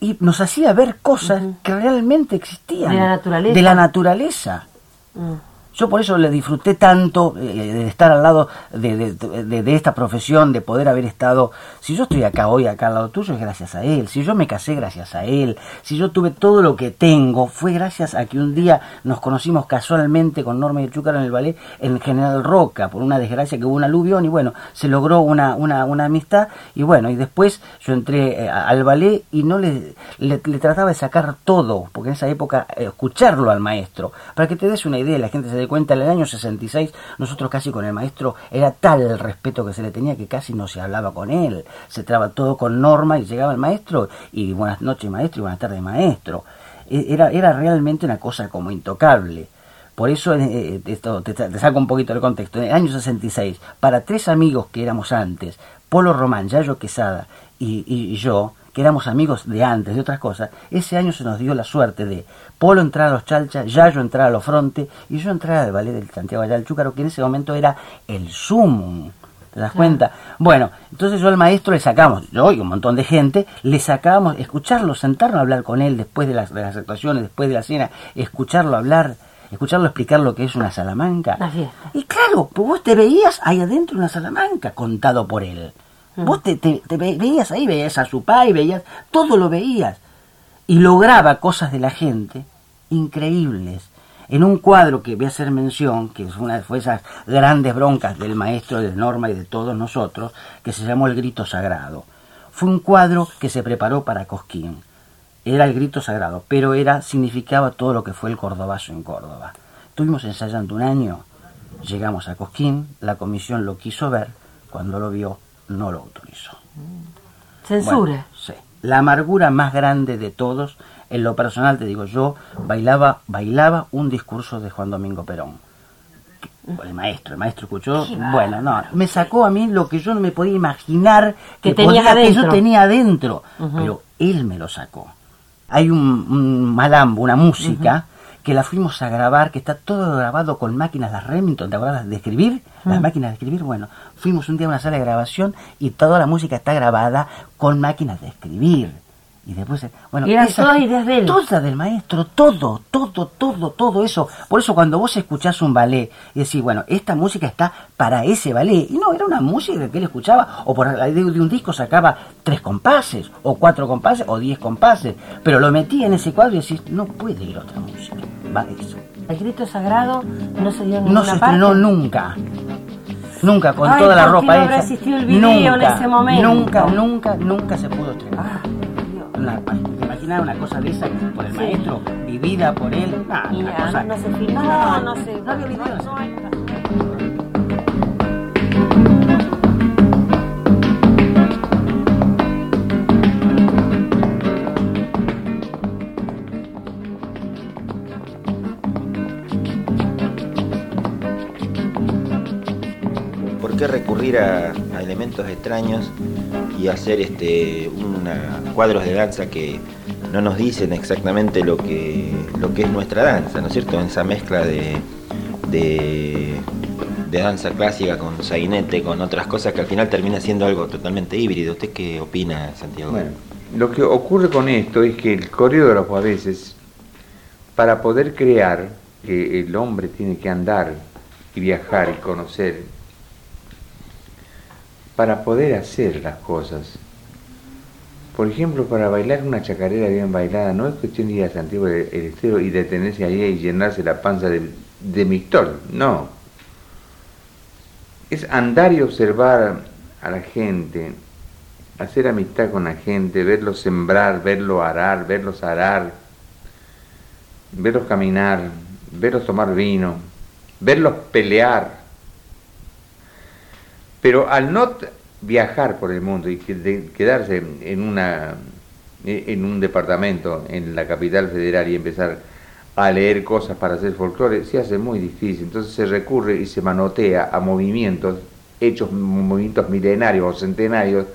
Y nos hacía ver cosas que realmente existían. De la naturaleza. De la naturaleza. Mm. Yo por eso le disfruté tanto eh, de estar al lado de, de- esta profesión, de poder haber estado... Si yo estoy acá hoy, acá al lado tuyo, es gracias a él. Si yo me casé, gracias a él. Si yo tuve todo lo que tengo, fue gracias a que un día nos conocimos casualmente con Norma y el Chúcaro en el ballet en General Roca, por una desgracia que hubo un aluvión y bueno, se logró una, una, una amistad y bueno, y después yo entré eh, al ballet y no le, le, trataba de sacar todo, porque en esa época eh, escucharlo al maestro, para que te des una idea, la gente se cuenta, en el año 66 nosotros casi con el maestro era tal el respeto que se le tenía que casi no se hablaba con él, se traba todo con Norma y llegaba el maestro y buenas noches maestro y buenas tardes maestro. E- Era, era realmente una cosa como intocable. Por eso eh, eh, esto te, saco un poquito del contexto. En el año 66, para tres amigos que éramos antes, Polo Román, Yayo Quesada y yo, que éramos amigos de antes, de otras cosas, ese año se nos dio la suerte de Polo entrar a los Chalchas, Yayo entrar a los Fronte y yo entrar al ballet del Santiago Allá del Chúcaro, que en ese momento era el sumum. ¿Te das cuenta? Bueno, entonces yo al maestro le sacamos, yo y un montón de gente, le sacábamos, escucharlo, sentarnos a hablar con él después de las, de las actuaciones, después de la cena, escucharlo hablar, escucharlo explicar lo que es una salamanca. La fiesta. Y claro, pues vos te veías ahí adentro una salamanca contado por él. Vos te, te- te ve- veías ahí, veías a su padre, veías, todo lo veías. Y lograba cosas de la gente increíbles. En un cuadro que voy a hacer mención, que fue una fue esas grandes broncas del maestro de Norma y de todos nosotros, que se llamó El Grito Sagrado. Fue un cuadro que se preparó para Cosquín. Era el grito sagrado, pero era significaba todo lo que fue el cordobazo en Córdoba. Estuvimos ensayando un año, llegamos a Cosquín, la comisión lo quiso ver, cuando lo vio no lo autorizó. Censura. Bueno, sí. La amargura más grande de todos, en lo personal te digo, yo bailaba, bailaba un discurso de Juan Domingo Perón. El maestro, el maestro escuchó, bueno, no, me sacó a mí lo que yo no me podía imaginar Que que, podía- que yo tenía adentro, Ujú. pero él me lo sacó. Hay un, un malambo, una música, que la fuimos a grabar, que está todo grabado con máquinas, las Remington, ¿te acuerdas de escribir? Las máquinas de escribir, bueno, fuimos un día a una sala de grabación y toda la música está grabada con máquinas de escribir. Y después, bueno, Y esas- todas ideas de él. Todas del maestro, todo, todo, todo, todo eso. Por eso cuando vos escuchás un ballet y decís, bueno, esta música está para ese ballet. Y no, era una música que él escuchaba, o por de, de un disco sacaba tres compases, o cuatro compases, o diez compases. Pero lo metía en ese cuadro y decís, no puede ir otra música. Va eso. El grito sagrado no se dio en No ninguna se estrenó nunca. Nunca, con Ay, toda la ¿por qué ropa no habrá hecha. existido el video en nunca, ese momento? Nunca, nunca, nunca se pudo estrenar. Ah. Una, ¿Te imaginas una cosa de esa por el Sí. maestro, vivida por él? Ah, una cosa- no se No, no se... no había videos. Recurrir a, elementos extraños y hacer este una, cuadros de danza que no nos dicen exactamente lo que, lo que es nuestra danza, ¿no es cierto? En esa mezcla de, de, de danza clásica con sainete, con otras cosas que al final termina siendo algo totalmente híbrido. ¿Usted qué opina, Santiago? Bueno, lo que ocurre con esto es que el coreógrafo a veces, para poder crear, que el hombre tiene que andar y viajar y conocer, para poder hacer las cosas. Por ejemplo, para bailar una chacarera bien bailada, no es cuestión de ir a Santiago del Estero y detenerse ahí y llenarse la panza de, de no. Es andar y observar a la gente, hacer amistad con la gente, verlos sembrar, verlos arar, verlos arar, verlos caminar, verlos tomar vino, verlos pelear. Pero al no viajar por el mundo y que- de- quedarse en una en un departamento en la capital federal y empezar a leer cosas para hacer folclore, se hace muy difícil. Entonces se recurre y se manotea a movimientos hechos, movimientos milenarios o centenarios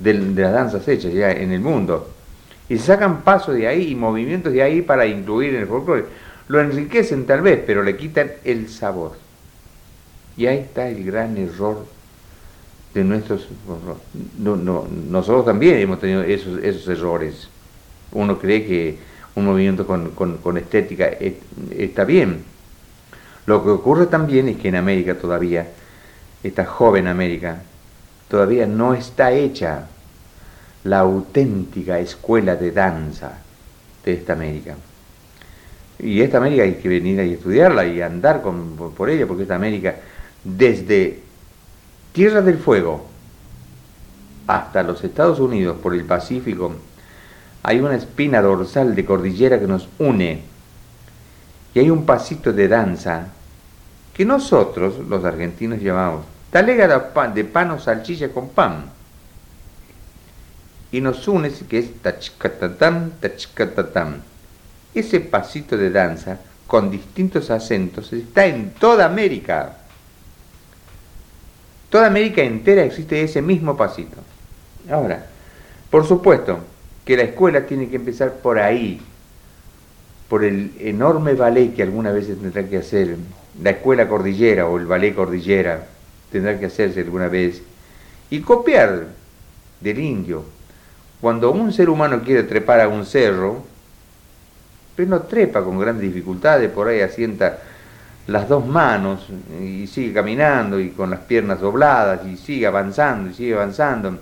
del- de, las danzas hechas ya en el mundo. Y se sacan pasos de ahí y movimientos de ahí para incluir en el folclore. Lo enriquecen tal vez, pero le quitan el sabor. Y ahí está el gran error de nuestros... No, no, nosotros también hemos tenido esos, esos errores. Uno cree que un movimiento con, con- estética es- está bien. Lo que ocurre también es que en América todavía, esta joven América, todavía no está hecha la auténtica escuela de danza de esta América. Y esta América hay que venir a estudiarla y andar con, por ella, porque esta América, desde Tierra del Fuego hasta los Estados Unidos, por el Pacífico, hay una espina dorsal de cordillera que nos une. Y hay un pasito de danza que nosotros, los argentinos, llamamos talega de pan, o salchicha con pan. Y nos une, que es tachcatatán, tachcatatán. Ese pasito de danza, con distintos acentos, está en toda América. Toda América entera existe ese mismo pasito. Ahora, por supuesto que la escuela tiene que empezar por ahí, por el enorme ballet que alguna vez tendrá que hacer la escuela cordillera o el ballet cordillera, tendrá que hacerse alguna vez, y copiar del indio. Cuando un ser humano quiere trepar a un cerro, pero no trepa con grandes dificultades, por ahí asienta las dos manos y sigue caminando y con las piernas dobladas y sigue avanzando y sigue avanzando.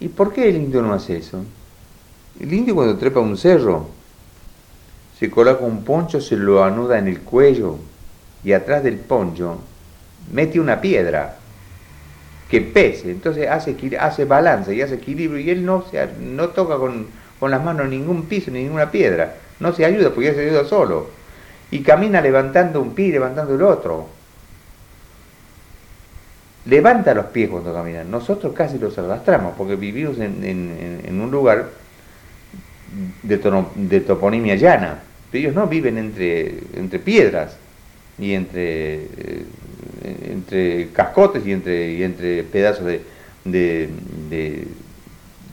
¿Y por qué el indio no hace eso? El indio cuando trepa un cerro se coloca un poncho, se lo anuda en el cuello y atrás del poncho mete una piedra que pese, entonces hace, hace balance y hace equilibrio y él no, se, no toca con, con las manos ningún piso ni ninguna piedra, no se ayuda porque ya se ayuda solo y camina levantando un pie y levantando el otro. Levanta los pies cuando camina. Nosotros casi los arrastramos porque vivimos en, un lugar de, de, toponimia llana. Ellos no viven entre, entre piedras y entre, eh, entre cascotes y entre, y entre pedazos de, de,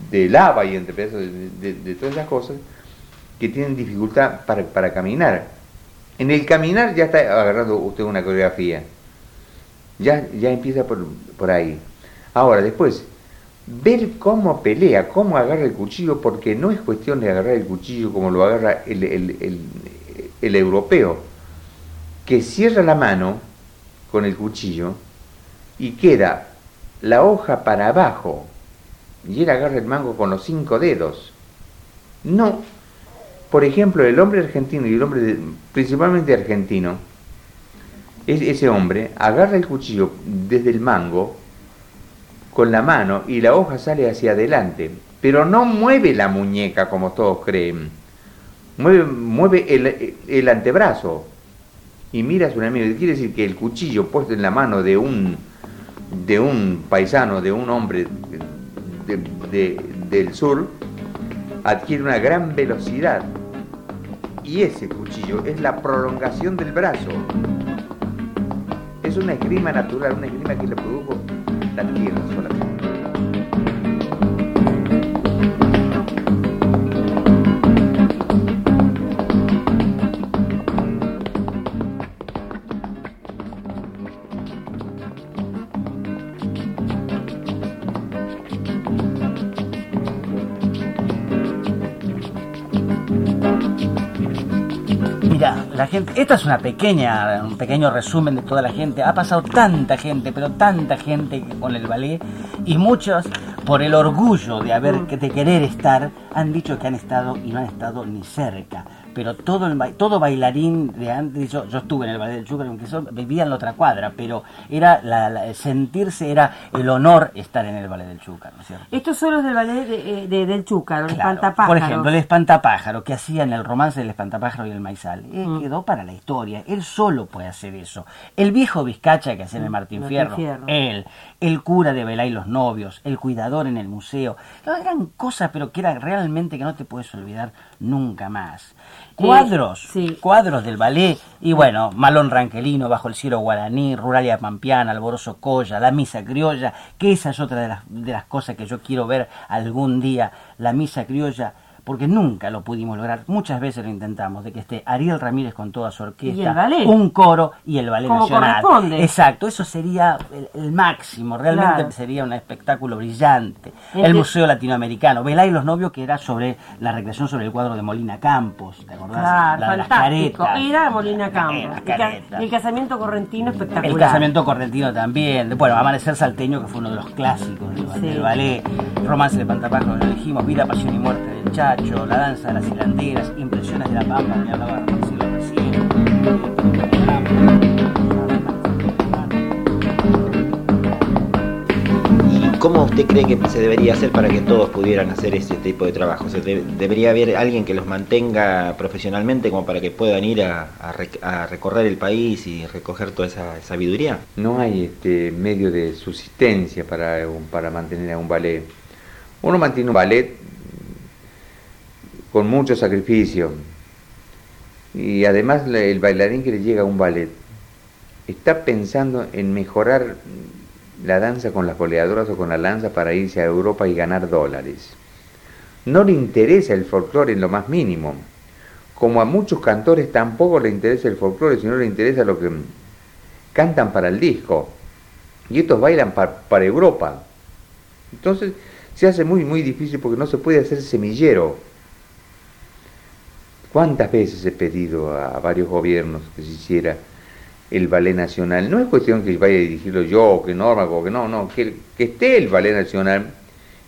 de, lava y entre pedazos de, todas esas cosas que tienen dificultad para, para caminar. En el caminar ya está agarrando usted una coreografía. Ya, ya empieza por, por ahí. Ahora, después, ver cómo pelea, cómo agarra el cuchillo, porque no es cuestión de agarrar el cuchillo como lo agarra el, el, el, europeo, que cierra la mano con el cuchillo y queda la hoja para abajo y él agarra el mango con los cinco dedos. No, por ejemplo, el hombre argentino y el hombre principalmente argentino, ese hombre agarra el cuchillo desde el mango con la mano y la hoja sale hacia adelante, pero no mueve la muñeca como todos creen, mueve, el antebrazo y mira a su enemigo. Quiere decir que el cuchillo puesto en la mano de un, de un paisano, de un hombre del sur, adquiere una gran velocidad y ese cuchillo es la prolongación del brazo. Es una esgrima natural, una esgrima que le produjo la tierra solamente. Gente, esta es una pequeña, un pequeño resumen de toda la gente. Ha pasado tanta gente, pero tanta gente con el ballet y muchos por el orgullo de haber de querer estar han dicho que han estado y no han estado ni cerca pero todo el todo bailarín de antes, yo, yo estuve en el ballet del Chúcar, aunque vivía en la otra cuadra, pero era la, sentirse, era el honor estar en el ballet del Chúcar, ¿no es cierto? Estos son los del ballet de, eh, del Chúcar, el espantapájaro. Por ejemplo, el espantapájaro, que hacía en el romance del espantapájaro y el maizal, eh, mm. quedó para la historia, él solo puede hacer eso. El viejo Vizcacha que hacía en el mm, Martín, Fierro, él, el cura de Belay los novios, el cuidador en el museo, eran cosas pero que eran realmente que no te puedes olvidar nunca más. Cuadros, cuadros del ballet, y bueno, Malón Ranquelino, Bajo el cielo guaraní, Ruralia Pampiana, Alboroso Colla, La Misa Criolla, que esa es otra de las, de las cosas que yo quiero ver algún día, la Misa Criolla, porque nunca lo pudimos lograr. Muchas veces lo intentamos, de que esté Ariel Ramírez con toda su orquesta, Y el ballet. un coro y el ballet Como nacional. corresponde. Exacto, eso sería el, el máximo, realmente Claro. sería un espectáculo brillante. El Museo Latinoamericano, Velá y los novios, que era sobre la recreación sobre el cuadro de Molina Campos, ¿te acordás? Claro, La de las caretas. Era Molina Campos. El ca- caretas. El, casamiento correntino espectacular. El casamiento correntino también. Bueno, Amanecer Salteño, que fue uno de los clásicos del, Sí. del ballet. Romance de Pantapájaro, lo dijimos. Vida, Pasión y Muerte del La danza de las hilanderas. Impresiones de la Pampa, me hablaba Marcelo recién. ¿Y cómo usted cree que se debería hacer para que todos pudieran hacer ese tipo de trabajo? O sea, de- ¿Debería haber alguien que los mantenga profesionalmente como para que puedan ir a, a rec- a recorrer el país y recoger toda esa sabiduría? No hay este medio de subsistencia para, para mantener a un ballet. Uno mantiene un ballet con mucho sacrificio. Y además el bailarín que le llega a un ballet está pensando en mejorar la danza con las goleadoras o con la lanza para irse a Europa y ganar dólares. No le interesa el folclore en lo más mínimo. Como a muchos cantores tampoco le interesa el folclore, sino le interesa lo que cantan para el disco. Y estos bailan pa- para Europa. Entonces se hace muy, muy difícil porque no se puede hacer semillero. ¿Cuántas veces he pedido a varios gobiernos que se hiciera el ballet nacional? No es cuestión que vaya a dirigirlo yo, o que Norma, o que no, no, que, esté el ballet nacional.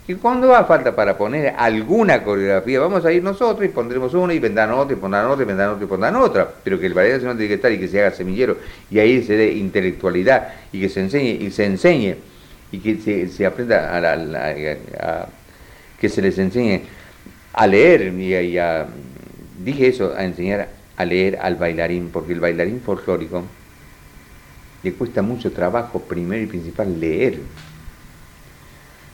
Que cuando haga falta para poner alguna coreografía, vamos a ir nosotros y pondremos una y vendrán otra y pondrán otra y vendrán otra y pondrán otra. Pero que el ballet nacional tiene que estar y que se haga semillero y ahí se dé intelectualidad y que se enseñe y se enseñe y que se, aprenda a, la- que se les enseñe a leer y a- dije eso, a enseñar a leer al bailarín, porque el bailarín folclórico le cuesta mucho trabajo, primero y principal, leer.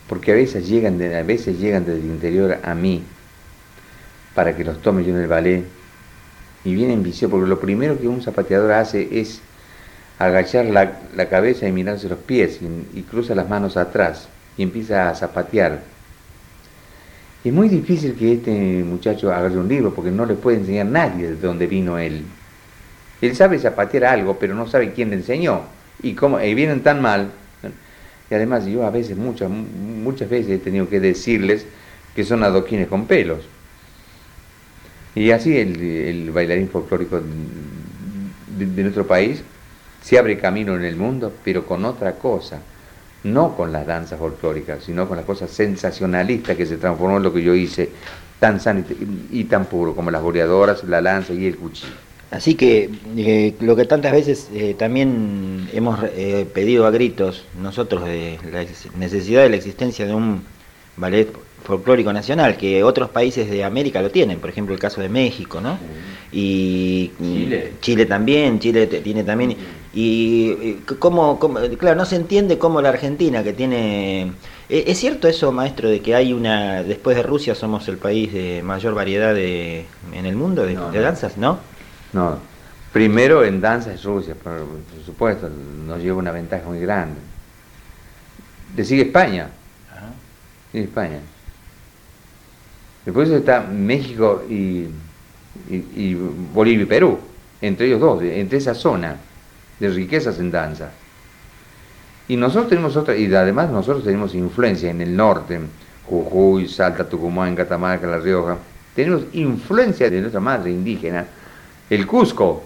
Porque a veces llegan, de, a veces llegan desde el interior a mí para que los tome yo en el ballet y vienen viciosos, porque lo primero que un zapateador hace es agachar la, la cabeza y mirarse los pies y cruza las manos atrás y empieza a zapatear. Es muy difícil que este muchacho agarre un libro porque no le puede enseñar nadie de dónde vino él. Él sabe zapatear algo, pero no sabe quién le enseñó y cómo y vienen tan mal. Y además yo a veces, muchas, muchas veces he tenido que decirles que son adoquines con pelos. Y así el, bailarín folclórico de nuestro país se abre camino en el mundo, pero con otra cosa, no con las danzas folclóricas, sino con la cosa sensacionalista que se transformó en lo que yo hice, tan sano y, tan puro como las boleadoras, la lanza y el cuchillo. Así que eh, lo que tantas veces eh, también hemos eh, pedido a gritos nosotros de la necesidad de la existencia de un ballet folclórico nacional, que otros países de América lo tienen, por ejemplo el caso de México, ¿no? Y Chile. Chile también, Chile tiene también, y eh, cómo, cómo- claro, no se entiende cómo la Argentina que tiene... eh, ¿Es cierto eso, maestro, de que hay una, después de Rusia somos el país de mayor variedad de, en el mundo de, No, de no. danzas, ¿no? No, primero en danza es Rusia, por, por supuesto, nos lleva una ventaja muy grande. Le sigue España, sigue España. Después está México y, y- y Bolivia y Perú, entre ellos dos, entre esa zona de riquezas en danza. Y nosotros tenemos otra, y además nosotros tenemos influencia en el norte, Jujuy, Salta, Tucumán, Catamarca, La Rioja. Tenemos influencia de nuestra madre indígena, el Cusco.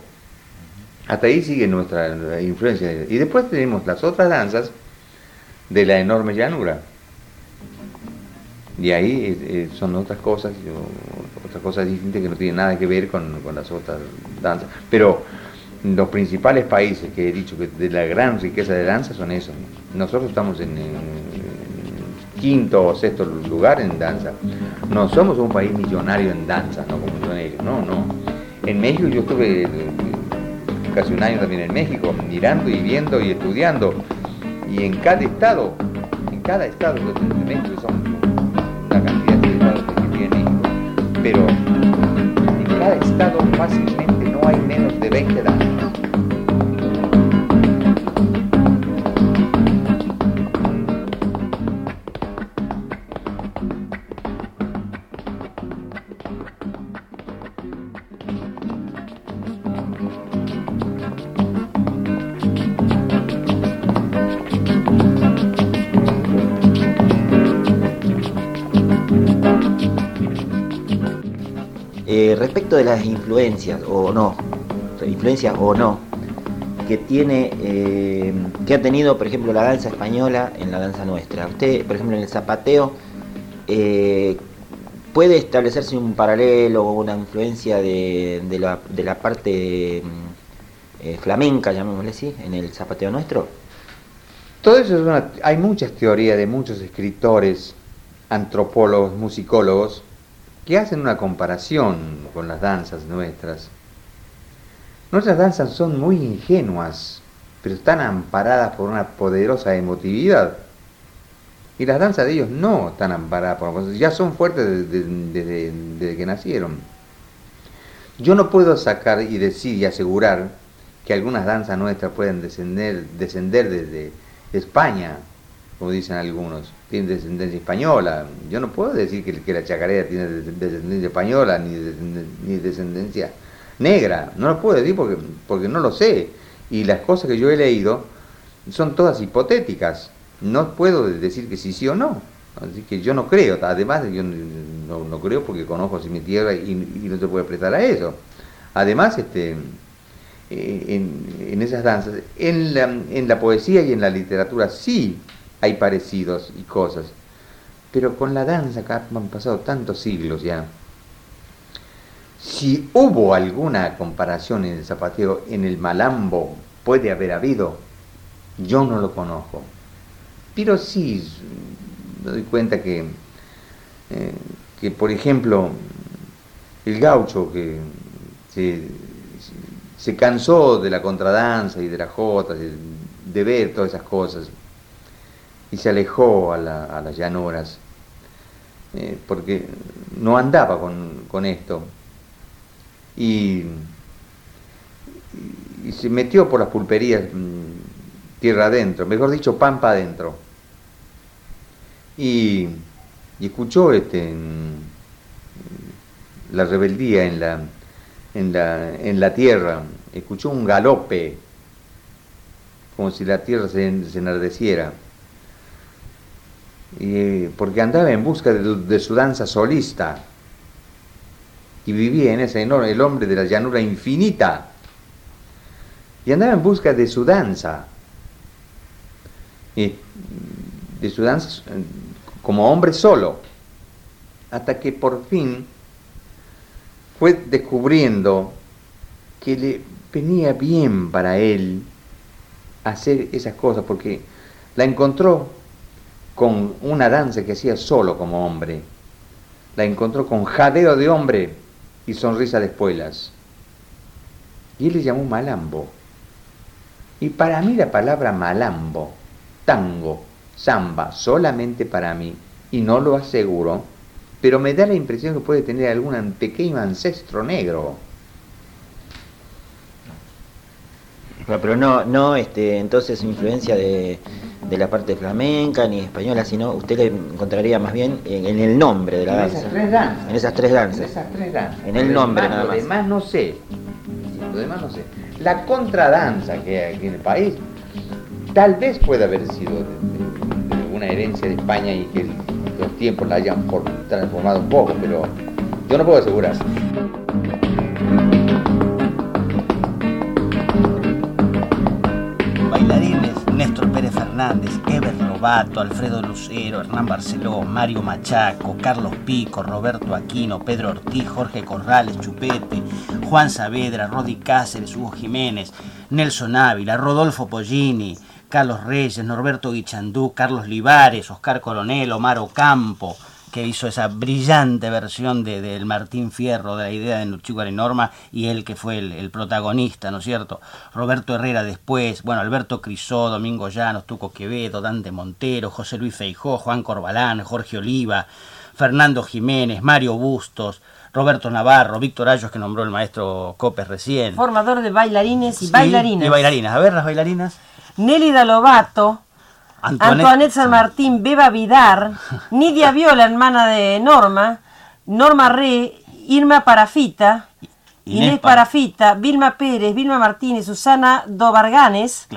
Hasta ahí sigue nuestra influencia. Y después tenemos las otras danzas de la enorme llanura. Y ahí eh, eh, son otras cosas, otras cosas distintas que no tienen nada que ver con, con las otras danzas. Pero los principales países que he dicho que de la gran riqueza de danza son esos. Nosotros estamos en, eh, quinto o sexto lugar en danza. No somos un país millonario en danza, no como son ellos, no, no. En México yo estuve eh, casi un año también en México, mirando y viendo y estudiando. Y en cada estado, en cada estado de México son una cantidad de estados que tiene México, pero en cada estado fácilmente hay menos de 20 danzas. Eh, respecto de las influencias, o no, influencias o no, que tiene, eh, que ha tenido, por ejemplo, la danza española en la danza nuestra. Usted, por ejemplo, en el zapateo, eh, puede establecerse un paralelo o una influencia de, de, la, de la parte mm, flamenca, llamémosle así, en el zapateo nuestro. Todo eso es una, hay muchas teorías de muchos escritores, antropólogos, musicólogos, que hacen una comparación con las danzas nuestras. Nuestras danzas son muy ingenuas, pero están amparadas por una poderosa emotividad. Y las danzas de ellos no están amparadas por cosas, ya son fuertes desde, que nacieron. Yo no puedo sacar y decir y asegurar que algunas danzas nuestras pueden descender desde España, como dicen algunos, tienen descendencia española. Yo no puedo decir que, la chacarera tiene descendencia española ni, ni descendencia negra. No lo puedo decir porque, porque no lo sé. Y las cosas que yo he leído son todas hipotéticas. No puedo decir que sí, sí o no. Así que yo no creo. Además, yo no, creo porque conozco así mi tierra y, no se puede prestar a eso. Además, este, eh, en, en, esas danzas, en la, en la poesía y en la literatura sí hay parecidos y cosas. Pero con la danza acá han pasado tantos siglos ya. Si hubo alguna comparación en el zapateo, en el malambo, puede haber habido, yo no lo conozco. Pero sí me doy cuenta que, eh, que por ejemplo, el gaucho que se, cansó de la contradanza y de la jota, de ver todas esas cosas, y se alejó a, las llanuras, eh, porque no andaba con, esto. Y, se metió por las pulperías mm, tierra adentro, mejor dicho, pampa adentro. Y, escuchó este, la rebeldía en la, en, la, en la tierra, escuchó un galope, como si la tierra se, se enardeciera porque andaba en busca de, su danza solista. Y vivía en ese enorme, el hombre de la llanura infinita, y andaba en busca de su danza, de su danza como hombre solo, hasta que por fin fue descubriendo que le venía bien para él hacer esas cosas, porque la encontró con una danza que hacía solo como hombre. La encontró con jadeo de hombre y sonrisa de espuelas. Y él le llamó malambo. Y para mí la palabra malambo, tango, samba, solamente para mí, y no lo aseguro, pero me da la impresión que puede tener algún pequeño ancestro negro pero no, no este, entonces influencia de, de, la parte flamenca ni española, sino usted le encontraría más bien en, el nombre de la danza. En esas tres danzas. En esas tres danzas. En esas tres danzas. En el nombre nada más. Lo demás no sé. Lo demás no sé. La contradanza que hay aquí en el país, tal vez pueda haber sido de, una herencia de España y que los tiempos la hayan transformado un poco, pero yo no puedo asegurar. Fernández, Ever Lobato, Alfredo Lucero, Hernán Barceló, Mario Machaco, Carlos Pico, Roberto Aquino, Pedro Ortiz, Jorge Corrales, Chupete, Juan Saavedra, Rodi Cáceres, Hugo Jiménez, Nelson Ávila, Rodolfo Pollini, Carlos Reyes, Norberto Guichandú, Carlos Libares, Oscar Coronel, Omar Ocampo, que hizo esa brillante versión del de, Martín Fierro, de la idea de Nuchihuara y Norma, y él que fue el, protagonista, ¿no es cierto? Roberto Herrera después, bueno, Alberto Crisó, Domingo Llanos, Tuco Quevedo, Dante Montero, José Luis Feijó, Juan Corbalán, Jorge Oliva, Fernando Jiménez, Mario Bustos, Roberto Navarro, Víctor Ayos, que nombró el maestro Copes recién. Formador de bailarines y bailarinas. Y bailarinas. A ver, las bailarinas. Nelly Lobato, Antoinette, San Martín, Beba Vidar, Nidia Viola, hermana de Norma, Norma Re, Irma Parafita, Inés, Parafita, Vilma Pérez, Vilma Martínez, Susana Dobarganes,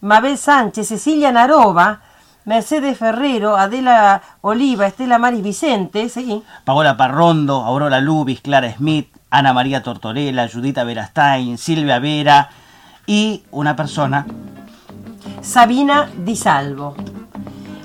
Mabel Sánchez, Cecilia Narova, Mercedes Ferrero, Adela Oliva, Estela Maris Vicente, Paola Parrondo, Aurora Lubis, Clara Smith, Ana María Tortorella, Judita Verastain, Silvia Vera y una persona. Sabina Di Salvo.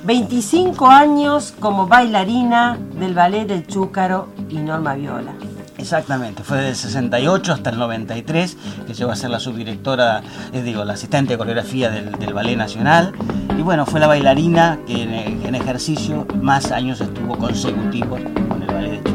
25 años como bailarina del ballet del Chúcaro y Norma Viola. Exactamente, fue desde el 68 hasta el 93 que llegó a ser la subdirectora, es digo, la asistente de coreografía del, del Ballet Nacional. Y bueno, fue la bailarina que en, ejercicio más años estuvo consecutivos con el Ballet del Chúcaro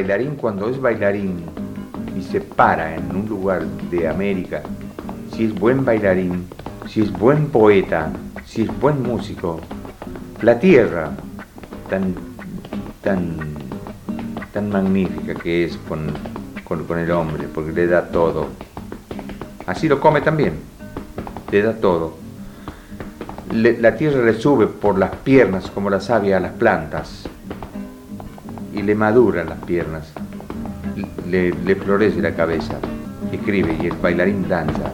bailarín cuando es bailarín y se para en un lugar de América, si es buen bailarín, si es buen poeta, si es buen músico, la tierra tan, tan, tan magnífica que es con, con, el hombre, porque le da todo. Así lo come también, le da todo. La tierra le sube por las piernas como la savia a las plantas y le maduran las piernas, le, florece la cabeza, escribe y el bailarín danza.